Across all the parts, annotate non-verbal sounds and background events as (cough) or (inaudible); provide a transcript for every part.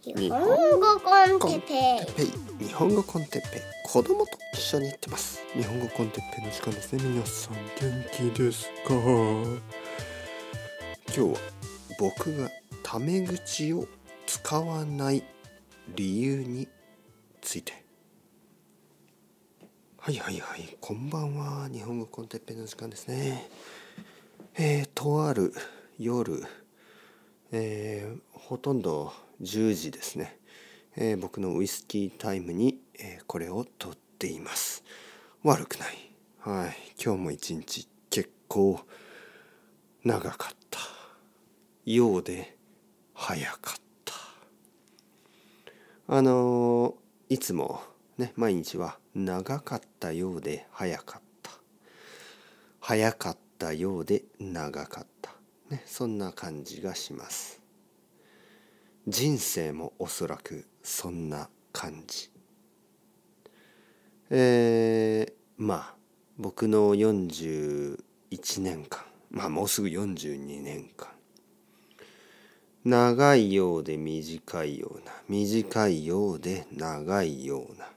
日本語 con テッペイ。ペイ日本語 con テッペイ。子供と一緒に行ってます。日本語 con テッペイの時間ですね。皆さん元気ですか？今日は僕がタメ口を使わない理由について。はいはいはいこんばんは。日本語 con テッペイの時間ですね。えー、とある夜えー、ほとんど10時ですね、えー、僕のウイスキータイムに、えー、これを撮っています。悪くない。はい。今日も一日結構長かった。ようで早かった。あのー、いつもね毎日は長かったようで早かった。早かったようで長かった。ね、そんな感じがします。人生もおそらくそんな感じ。えー、まあ僕の41年間まあもうすぐ42年間。長いようで短いような短いようで長いような。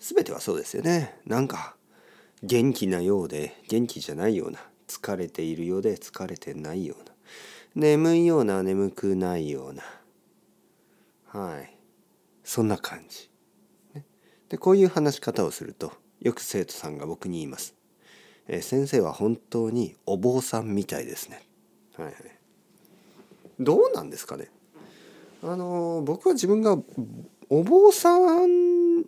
全てはそうですよね。なんか元気なようで元気じゃないような疲れているようで疲れてないような。眠いような眠くないような。はい。そんな感じ、ね、でこういう話し方をするとよく生徒さんが僕に言います「え、先生は本当にお坊さんみたいですね」はいはい。どうなんですかね。あの僕は自分がお坊さん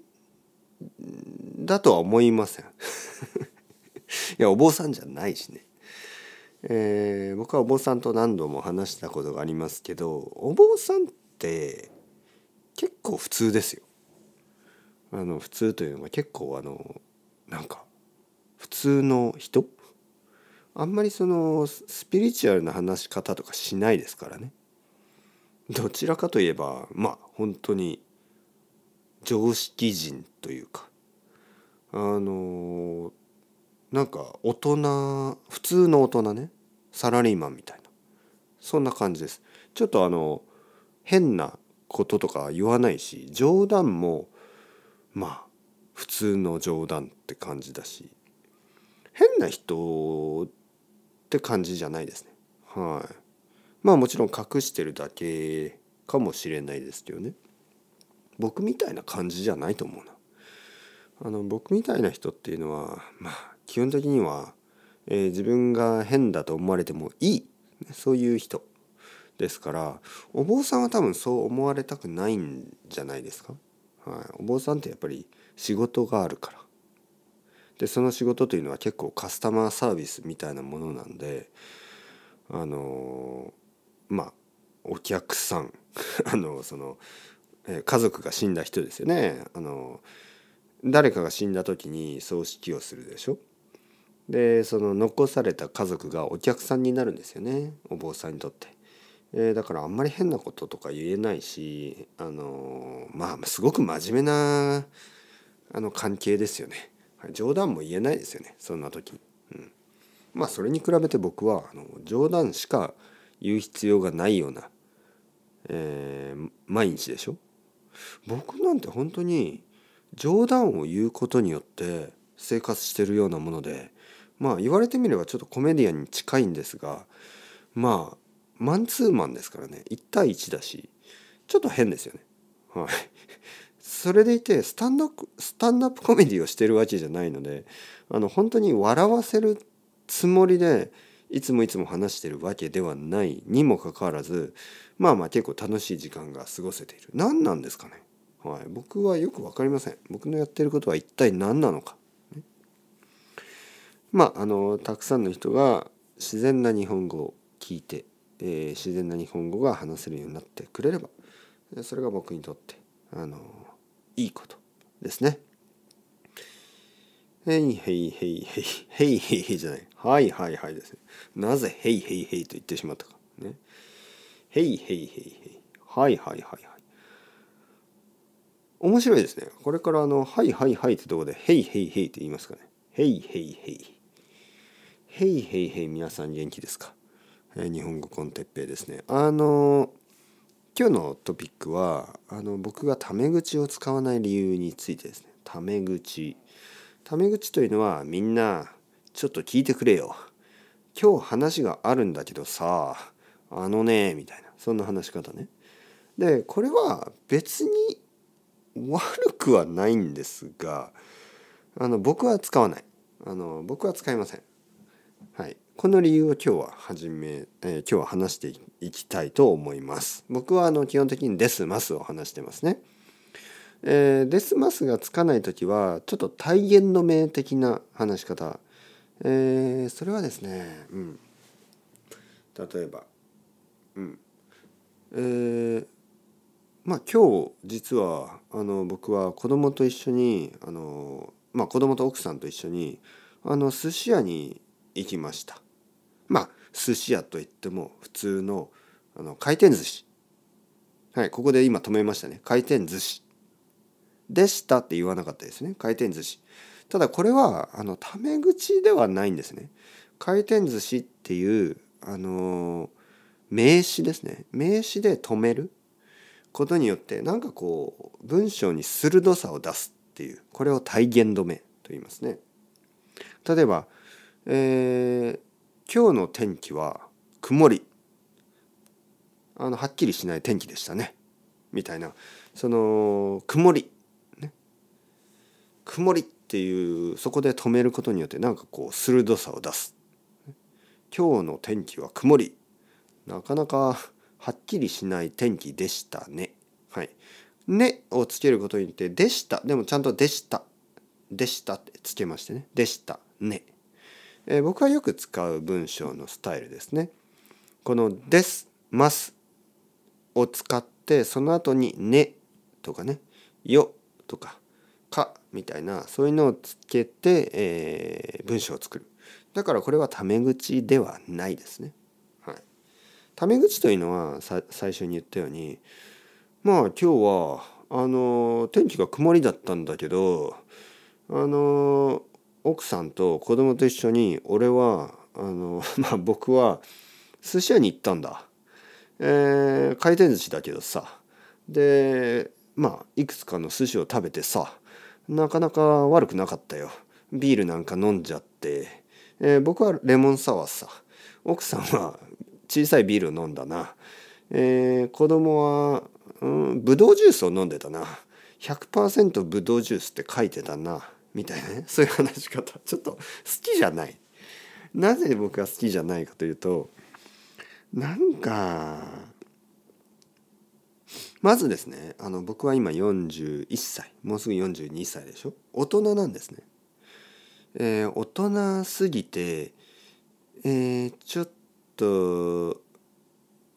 だとは思いません。(laughs) いやお坊さんじゃないしね。えー、僕はお坊さんと何度も話したことがありますけどお坊さんって結構普通ですよ。あの普通というのは結構あのなんか普通の人？あんまりそのスピリチュアルな話し方とかしないですからね。どちらかといえばまあ本当に常識人というかあのなんか大人普通の大人ね。サラリーマンみたいな。そんな感じです。ちょっとあの変なこととか言わないし冗談もまあ普通の冗談って感じだし。変な人って感じじゃないですね。はい。まあもちろん隠してるだけかもしれないですけどね。僕みたいな感じじゃないと思うな。あの僕みたいな人っていうのはまあ基本的にはえー、自分が変だと思われてもいい。そういう人ですからお坊さんは多分そう思われたくないんじゃないですか。はい、お坊さんってやっぱり仕事があるから。でその仕事というのは結構カスタマーサービスみたいなものなんであのー、まあお客さん。(laughs) あのその、えー、家族が死んだ人ですよね。あの誰かが死んだ時に葬式をするでしょ。でその残された家族がお客さんになるんですよねお坊さんにとって。えー、だからあんまり変なこととか言えないしあのー、まあすごく真面目なあの関係ですよね。冗談も言えないですよねそんな時に。うん、まあそれに比べて僕はあの冗談しか言う必要がないような、えー、毎日でしょ僕なんて本当に冗談を言うことによって生活してるようなものでまあ言われてみればちょっとコメディアンに近いんですがまあマンツーマンですからね。1対1だしちょっと変ですよね。はい、(laughs) それでいてスタンドスタンドアップコメディをしてるわけじゃないのであの本当に笑わせるつもりでいつもいつも話してるわけではないにもかかわらずまあまあ結構楽しい時間が過ごせている。何なんですかね、はい、僕はよく分かりません。僕のやってることは一体何なのか。まああのたくさんの人が自然な日本語を聞いて、えー、自然な日本語が話せるようになってくれればそれが僕にとってあのいいことですね。へいへいへいへいへいへいへいじゃないはいはいはいですね。なぜへいへいへいと言ってしまったかね。へいへいへいへいはいはいはいはい。面白いですね。これからあのはいはいはいってとこでへいへいへいって言いますかね。へいへいへい。へいへいへい皆さん元気ですか、えー、日本語コンテッペイですね。あの今日のトピックはあの僕がタメ口を使わない理由についてですね。タメ口。タメ口というのはみんなちょっと聞いてくれよ。今日話があるんだけどさあのねみたいなそんな話し方ね。でこれは別に悪くはないんですがあの僕は使わない。あの僕は使いません。はい。この理由を今日は始め、えー、今日は話していきたいと思います。僕はあの基本的にデスマスを話してますね。えー、デスマスがつかない時はちょっと体言の名的な話し方、えー、それはですね、うん、例えば、うん。えー、まあ今日実はあの僕は子供と一緒にあの、まあ、子供と奥さんと一緒にあの寿司屋に行きました。まあ寿司屋といっても普通のあの回転寿司。はいここで今止めましたね。回転寿司。でしたって言わなかったですね。回転寿司。ただこれはあのタメ口ではないんですね。回転寿司っていうあの名詞ですね。名詞で止める。ことによってなんかこう文章に鋭さを出すっていう。これを体言止めと言いますね。例えば、えー、今日の天気は曇りあのはっきりしない天気でしたねみたいなその曇りね曇りっていうそこで止めることによってなんかこう鋭さを出す今日の天気は曇りなかなかはっきりしない天気でしたね。はい。ねをつけることによって、でした。でもちゃんとでした。でしたってつけましてね。でした。ね。えー、僕はよく使う文章のスタイルですね。このです、ますを使って、その後にねとかね、よとか、かみたいな、そういうのをつけて、えー、文章を作る。だからこれはタメ口ではないですね。はいタメ口というのは最初に言ったようにまあ今日はあの天気が曇りだったんだけどあの奥さんと子供と一緒に俺はあの (laughs) まあ僕は寿司屋に行ったんだ。えー、回転寿司だけどさ。でまあいくつかの寿司を食べてさなかなか悪くなかったよ。ビールなんか飲んじゃって、えー、僕はレモンサワーさ。奥さんは小さいビールを飲んだな、えー、子供は、うん、ブドウジュースを飲んでたな。100%ブドウジュースって書いてたな。みたいなね (laughs) そういう話し方。ちょっと好きじゃない。なぜ僕が好きじゃないかというとなんかまずですねあの僕は今41歳。もうすぐ42歳でしょ？大人なんですね。えー、大人すぎて、えー、ちょっと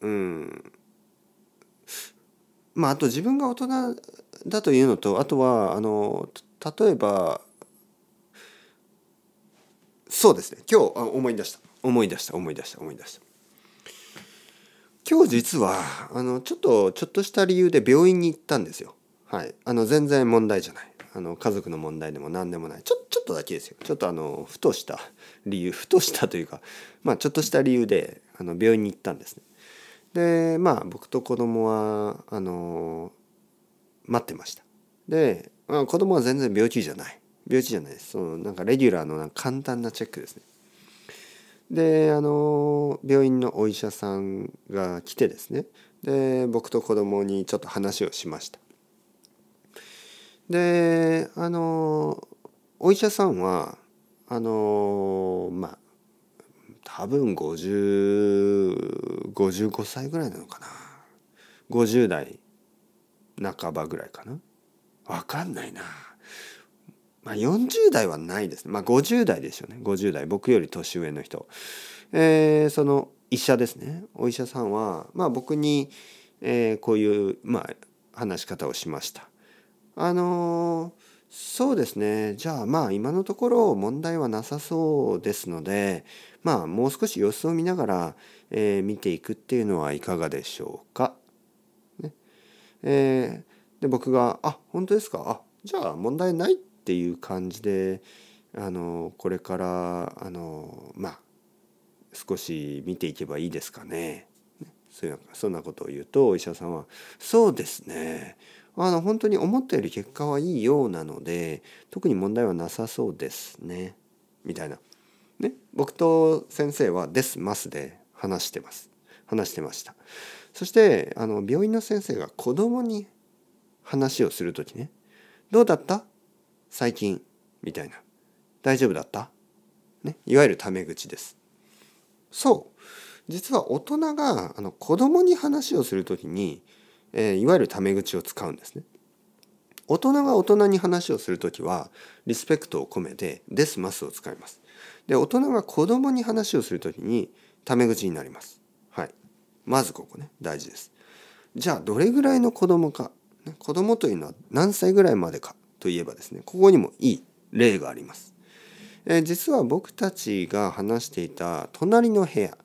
うん。まああと自分が大人だというのとあとはあの例えばそうですね。今日あ思い出した。思い出した思い出した思い出した。今日実はあのちょっとちょっとした理由で病院に行ったんですよ。はい。あの全然問題じゃない。あの家族の問題でも何でもない。ちょちょっとだけですよ。ちょっとあのふとした理由ふとしたというかまあちょっとした理由であの病院に行ったんですね。でまあ僕と子供はあの待ってました。で、まあ、子供は全然病気じゃない病気じゃないです。そのなんかレギュラーのなんか簡単なチェックですね。であの病院のお医者さんが来てですね。で僕と子供にちょっと話をしました。であのお医者さんはあのまあ多分5055歳ぐらいなのかな。50代半ばぐらいかな。分かんないな。まあ40代はないですね。まあ50代ですよね。50代。僕より年上の人。えー、その医者ですね。お医者さんはまあ僕に、えー、こういうまあ話し方をしました。あのそうですね。じゃあまあ今のところ問題はなさそうですのでまあもう少し様子を見ながら、えー、見ていくっていうのはいかがでしょうか。ね。えー、で僕が「あ本当ですか？あじゃあ問題ない」っていう感じであのこれからあのまあ少し見ていけばいいですかね。そういうそんなことを言うとお医者さんは「そうですね。あの本当に思ったより結果はいいようなので特に問題はなさそうですね」みたいな。ね、僕と先生は「ですます」で話してます。話してました。そしてあの病院の先生が子供に話をする時ね「どうだった？最近」みたいな「大丈夫だった?」ね？いわゆるタメ口です。そう。実は大人があの子供に話をする時に、えー、いわゆるタメ口を使うんですね。大人が大人に話をする時はリスペクトを込めて「ですます」を使います。で大人が子供に話をする時にタメ口になります。はい。まずここね。大事です。じゃあどれぐらいの子供か？子供というのは何歳ぐらいまでか？といえばですねここにもいい例があります、えー、実は僕たちが話していた隣の部屋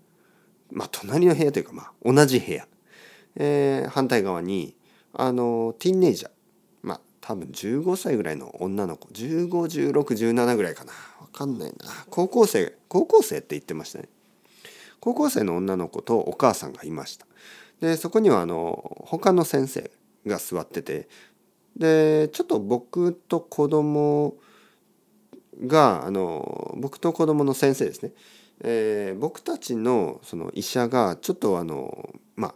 まあ隣の部屋というかまあ同じ部屋、えー、反対側にあのティーンネイジャーまあ多分15歳ぐらいの女の子151617ぐらいかな。分かんないな。高校生高校生って言ってましたね。高校生の女の子とお母さんがいました。でそこにはあの他の先生が座っててでちょっと僕と子供があの僕と子供の先生ですねえー、僕たちのその医者がちょっとあのまあ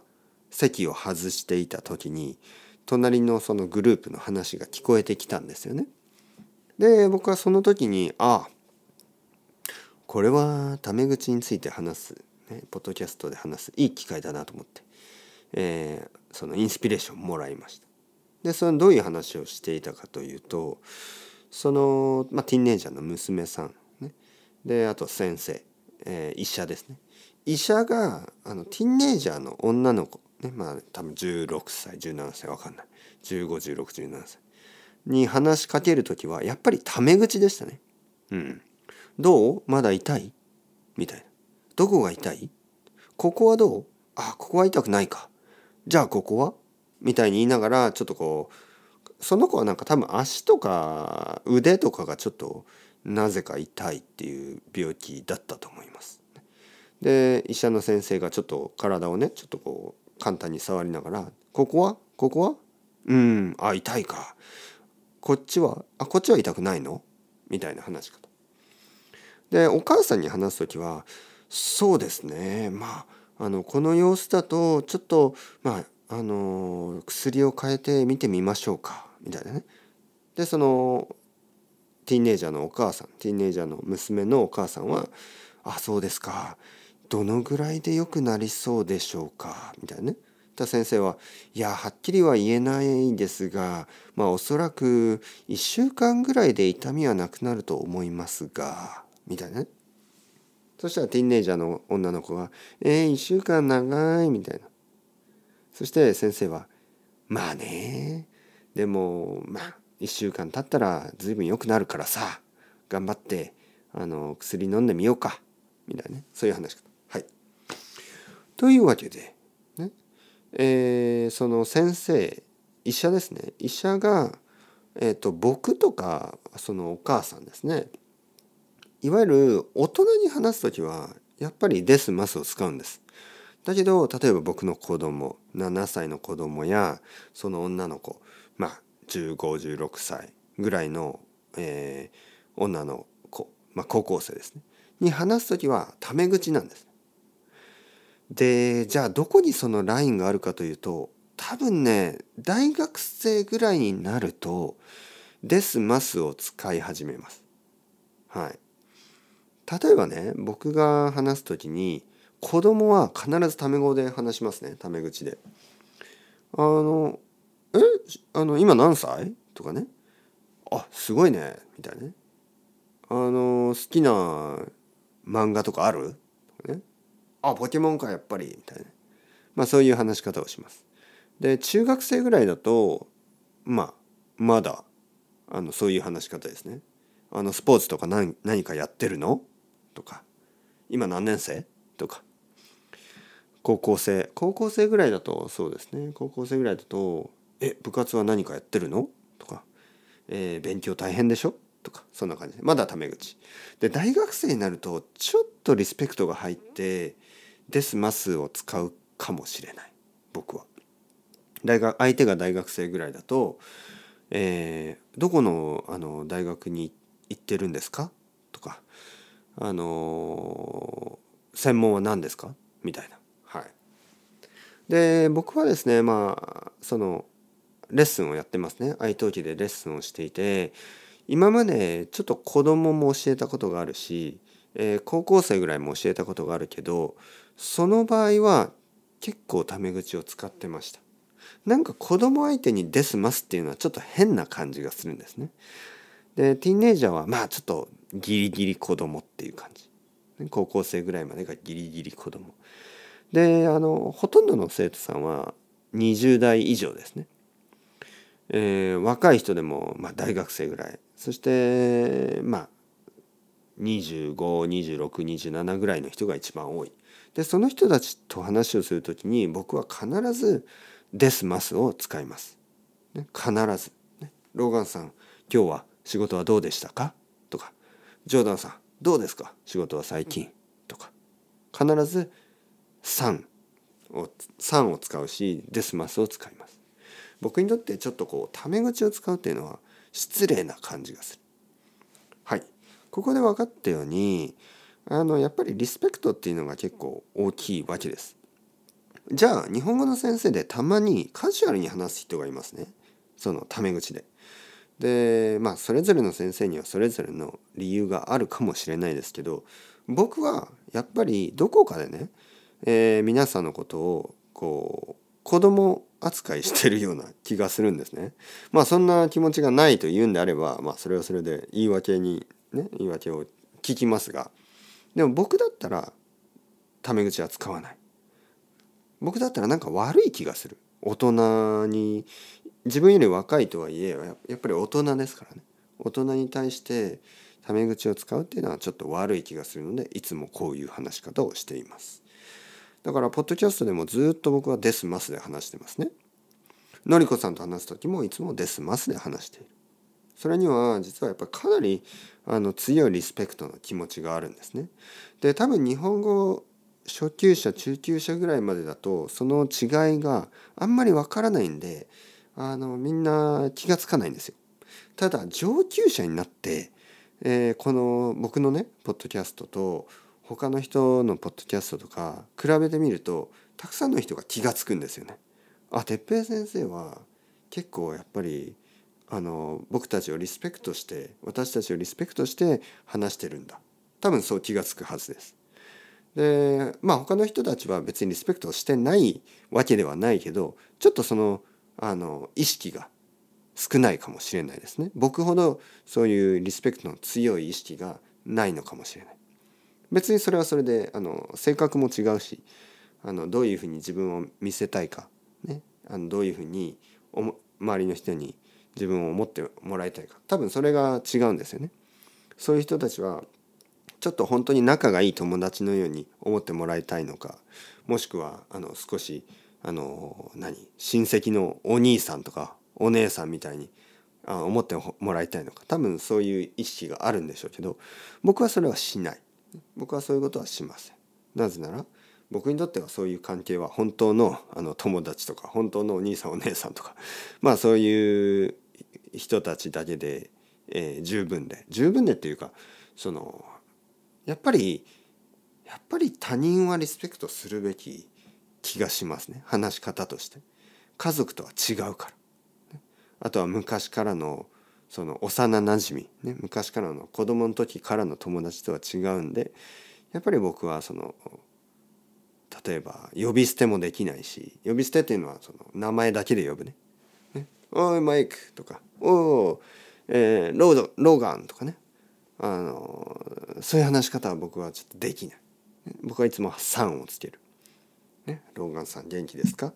席を外していた時に隣のそのグループの話が聞こえてきたんですよね。で僕はその時にああこれはタメ口について話す、ね、ポッドキャストで話すいい機会だなと思って、えー、そのインスピレーションもらいました。でそのどういう話をしていたかというとその、まあ、ティーンネイジャーの娘さん、ね、であと先生えー、医者ですね。医者があのティンネイジャーの女の子ね。まあ多分16歳17歳わかんない。151617歳。に話しかける時はやっぱりタメ口でしたね。うん。どう？まだ痛い？みたいな。どこが痛い？ここはどう？あここは痛くないか。じゃあここは？みたいに言いながらちょっとこうその子はなんか多分足とか腕とかがちょっとなぜか痛いっていう病気だったと思います。で医者の先生がちょっと体をねちょっとこう簡単に触りながら「ここは？ここは？うんあ痛いかこっちは？あこっちは痛くないの?」みたいな話し方。でお母さんに話す時は「そうですねまああのこの様子だとちょっとまああの薬を変えてみてみましょうか」みたいなね。でそのティーンネイジャーのお母さんティーンネイジャーの娘のお母さんは「あそうですかどのぐらいで良くなりそうでしょうか」みたいなね。た先生は「いやはっきりは言えないんですがまあおそらく1週間ぐらいで痛みはなくなると思いますが」みたいなね。そしたらティーンネイジャーの女の子は「えー、1週間長い」みたいな。そして先生は「まあね。でもまあ1週間経ったら随分良くなるからさ頑張ってあの薬飲んでみようか。みたいなね。そういう話か。はい。というわけで、ね。えー、その先生医者ですね。医者が、えーと、僕とかそのお母さんですね。いわゆる大人に話す時はやっぱり「です」「ます」を使うんです。だけど例えば僕の子供7歳の子供やその女の子まあ1516歳ぐらいの、えー、女の子、まあ、高校生ですねに話す時はタメ口なんです。でじゃあどこにそのラインがあるかというと多分ね大学生ぐらいになると「です」「ます」を使い始めます。はい。例えばね僕が話す時に子供は必ずタメ語で話しますねタメ口で。あのえあの今何歳？とかね。あすごいねみたいなね。あの好きな漫画とかある？とかね。あポケモンかやっぱり。みたいなまあそういう話し方をします。で中学生ぐらいだとまあまだあのそういう話し方ですね。あのスポーツとか何何かやってるの？とか。今何年生？とか。高校生高校生ぐらいだとそうですね高校生ぐらいだとえ部活は何かやってるの?」とか、えー「勉強大変でしょ?」とかそんな感じでまだタメ口で大学生になるとちょっとリスペクトが入って「ですます」を使うかもしれない僕は。大学相手が大学生ぐらいだと「えー、どこのあの大学に行ってるんですか?」とか「あの専門は何ですか?」みたいな。で僕はですねまあそのレッスンをやってますね愛登記でレッスンをしていて今までちょっと子供も教えたことがあるし、えー、高校生ぐらいも教えたことがあるけどその場合は結構タメ口を使ってました。なんか子供相手に「ですます」っていうのはちょっと変な感じがするんですね。でティーンエイジャーはまあちょっとギリギリ子供っていう感じ。高校生ぐらいまでがギリギリ子供。であのほとんどの生徒さんは20代以上ですね。えー、若い人でも、まあ、大学生ぐらいそしてまあ252627ぐらいの人が一番多い。でその人たちと話をする時に僕は必ず「ですます」を使います。ね、必ず、ね。ローガンさん今日は仕事はどうでしたか？とかジョーダンさんどうですか？仕事は最近？とか必ず「さん」を「さん」を使うし「ですます」を使います。僕にとってちょっとこうタメ口を使うっていうのは失礼な感じがする。はいここで分かったようにあのやっぱりリスペクトっていうのが結構大きいわけです。じゃあ日本語の先生でたまにカジュアルに話す人がいますねそのタメ口で。でまあそれぞれの先生にはそれぞれの理由があるかもしれないですけど僕はやっぱりどこかでね、えー、皆さんのことをこう子供扱いしてるような気がするんですね。(laughs) まあそんな気持ちがないと言うんであれば、まあそれはそれで言い訳にね言い訳を聞きますがでも僕だったらタメ口は使わない。僕だったらなんか悪い気がする。大人に自分より若いとはいえやっぱり大人ですからね。大人に対してタメ口を使うっていうのはちょっと悪い気がするのでいつもこういう話し方をしています。だからポッドキャストでもずっと僕は「ですます」で話してますね。のりこさんと話す時もいつも「ですます」で話している。それには実はやっぱりかなりあの強いリスペクトの気持ちがあるんですね。で多分日本語初級者中級者ぐらいまでだとその違いがあんまりわからないんであのみんな気が付かないんですよ。ただ上級者になって、えー、この僕のねポッドキャストと他の人のポッドキャストとか比べてみるとたくさんの人が気が付くんですよね。あ哲平先生は結構やっぱりあの僕たちをリスペクトして私たちをリスペクトして話してるんだ多分そう気が付くはずです。でまあ他の人たちは別にリスペクトしてないわけではないけどちょっとそのあの意識が少ないかもしれないですね。僕ほどそういうリスペクトの強い意識がないのかもしれない。別にそれはそれであの性格も違うしあのどういうふうに自分を見せたいか、ね、あのどういうふうに周りの人に自分を思ってもらいたいか多分それが違うんですよね。そういう人たちはちょっと本当に仲がいい友達のように思ってもらいたいのかもしくはあの少しあの何親戚のお兄さんとかお姉さんみたいにあ思ってもらいたいのか多分そういう意識があるんでしょうけど僕はそれはしない。僕はそういうことはしません。なぜなら僕にとってはそういう関係は本当のあの友達とか本当のお兄さんお姉さんとか (laughs) まあそういう人たちだけで、えー、十分で十分でっていうかそのやっぱりやっぱり他人はリスペクトするべき気がしますね。話し方として。家族とは違うから。あとは昔からのその幼なじみ、ね、昔からの子供の時からの友達とは違うんでやっぱり僕はその例えば呼び捨てもできないし呼び捨てっていうのはその名前だけで呼ぶね。ねおいマイクとかおお、えー、ロードローガンとかねあのそういう話し方は僕はちょっとできない。僕はいつも「さん」をつける。ね、ローガンさん元気ですか？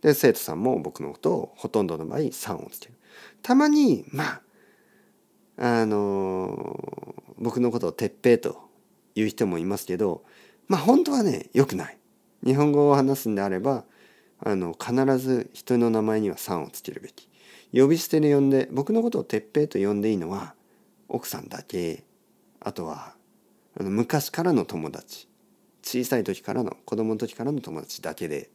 で生徒さんも僕のことをほとんどの場合「さん」をつける。たまにまああの僕のことを鉄平と言う人もいますけどまあ本当はねよくない。日本語を話すんであればあの必ず人の名前には「さん」をつけるべき。呼び捨てで呼んで僕のことを鉄平と呼んでいいのは奥さんだけあとはあの昔からの友達小さい時からの子供の時からの友達だけで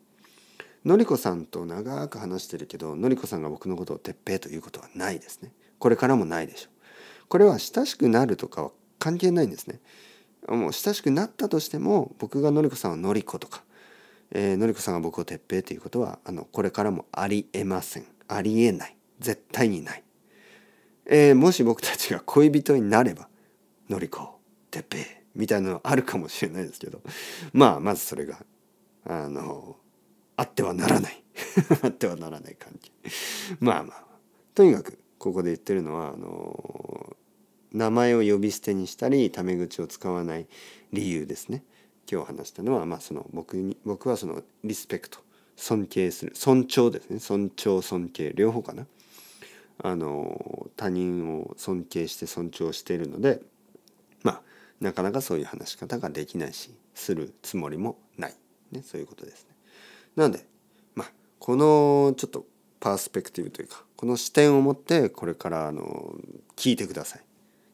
のりこさんと長く話してるけどのりこさんが僕のことを鉄平ということはないですね。これからもないでしょう。これは親しくなるとかは関係ないんですね。もう親しくなったとしても僕がのりこさんをのりことか、えー、のりこさんが僕を鉄平ということはあのこれからもありえません。ありえない。絶対にない、えー、もし僕たちが恋人になればのりこ鉄平みたいなのあるかもしれないですけど。まあまずそれがあのあってはならない。(laughs) あってはならない関係まあまあ。とにかくここで言ってるのはあの名前を呼び捨てにしたりタメ口を使わない理由ですね。今日話したのは、まあ、その僕に僕はそのリスペクト。尊敬する。尊重ですね。尊重尊敬。両方かな。あの他人を尊敬して尊重しているのでまあなかなかそういう話し方ができないしするつもりもない、ね、そういうことですね。なのでまあこのちょっとパースペクティブというかこの視点を持ってこれからあの聞いてください。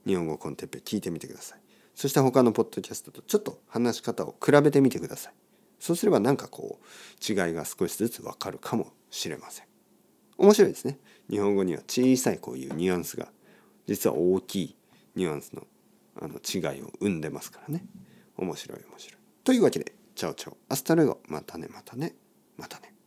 日本語コンテッペ聞いてみてください。そして他のポッドキャストとちょっと話し方を比べてみてください。そうすればなんかこう違いが少しずつわかるかもしれません。面白いですね。日本語には小さいこういうニュアンスが実は大きいニュアンスのあの違いを生んでますからね。面白い面白い。というわけで、 Ciao ciao。 Hasta luego。またねまたね またね.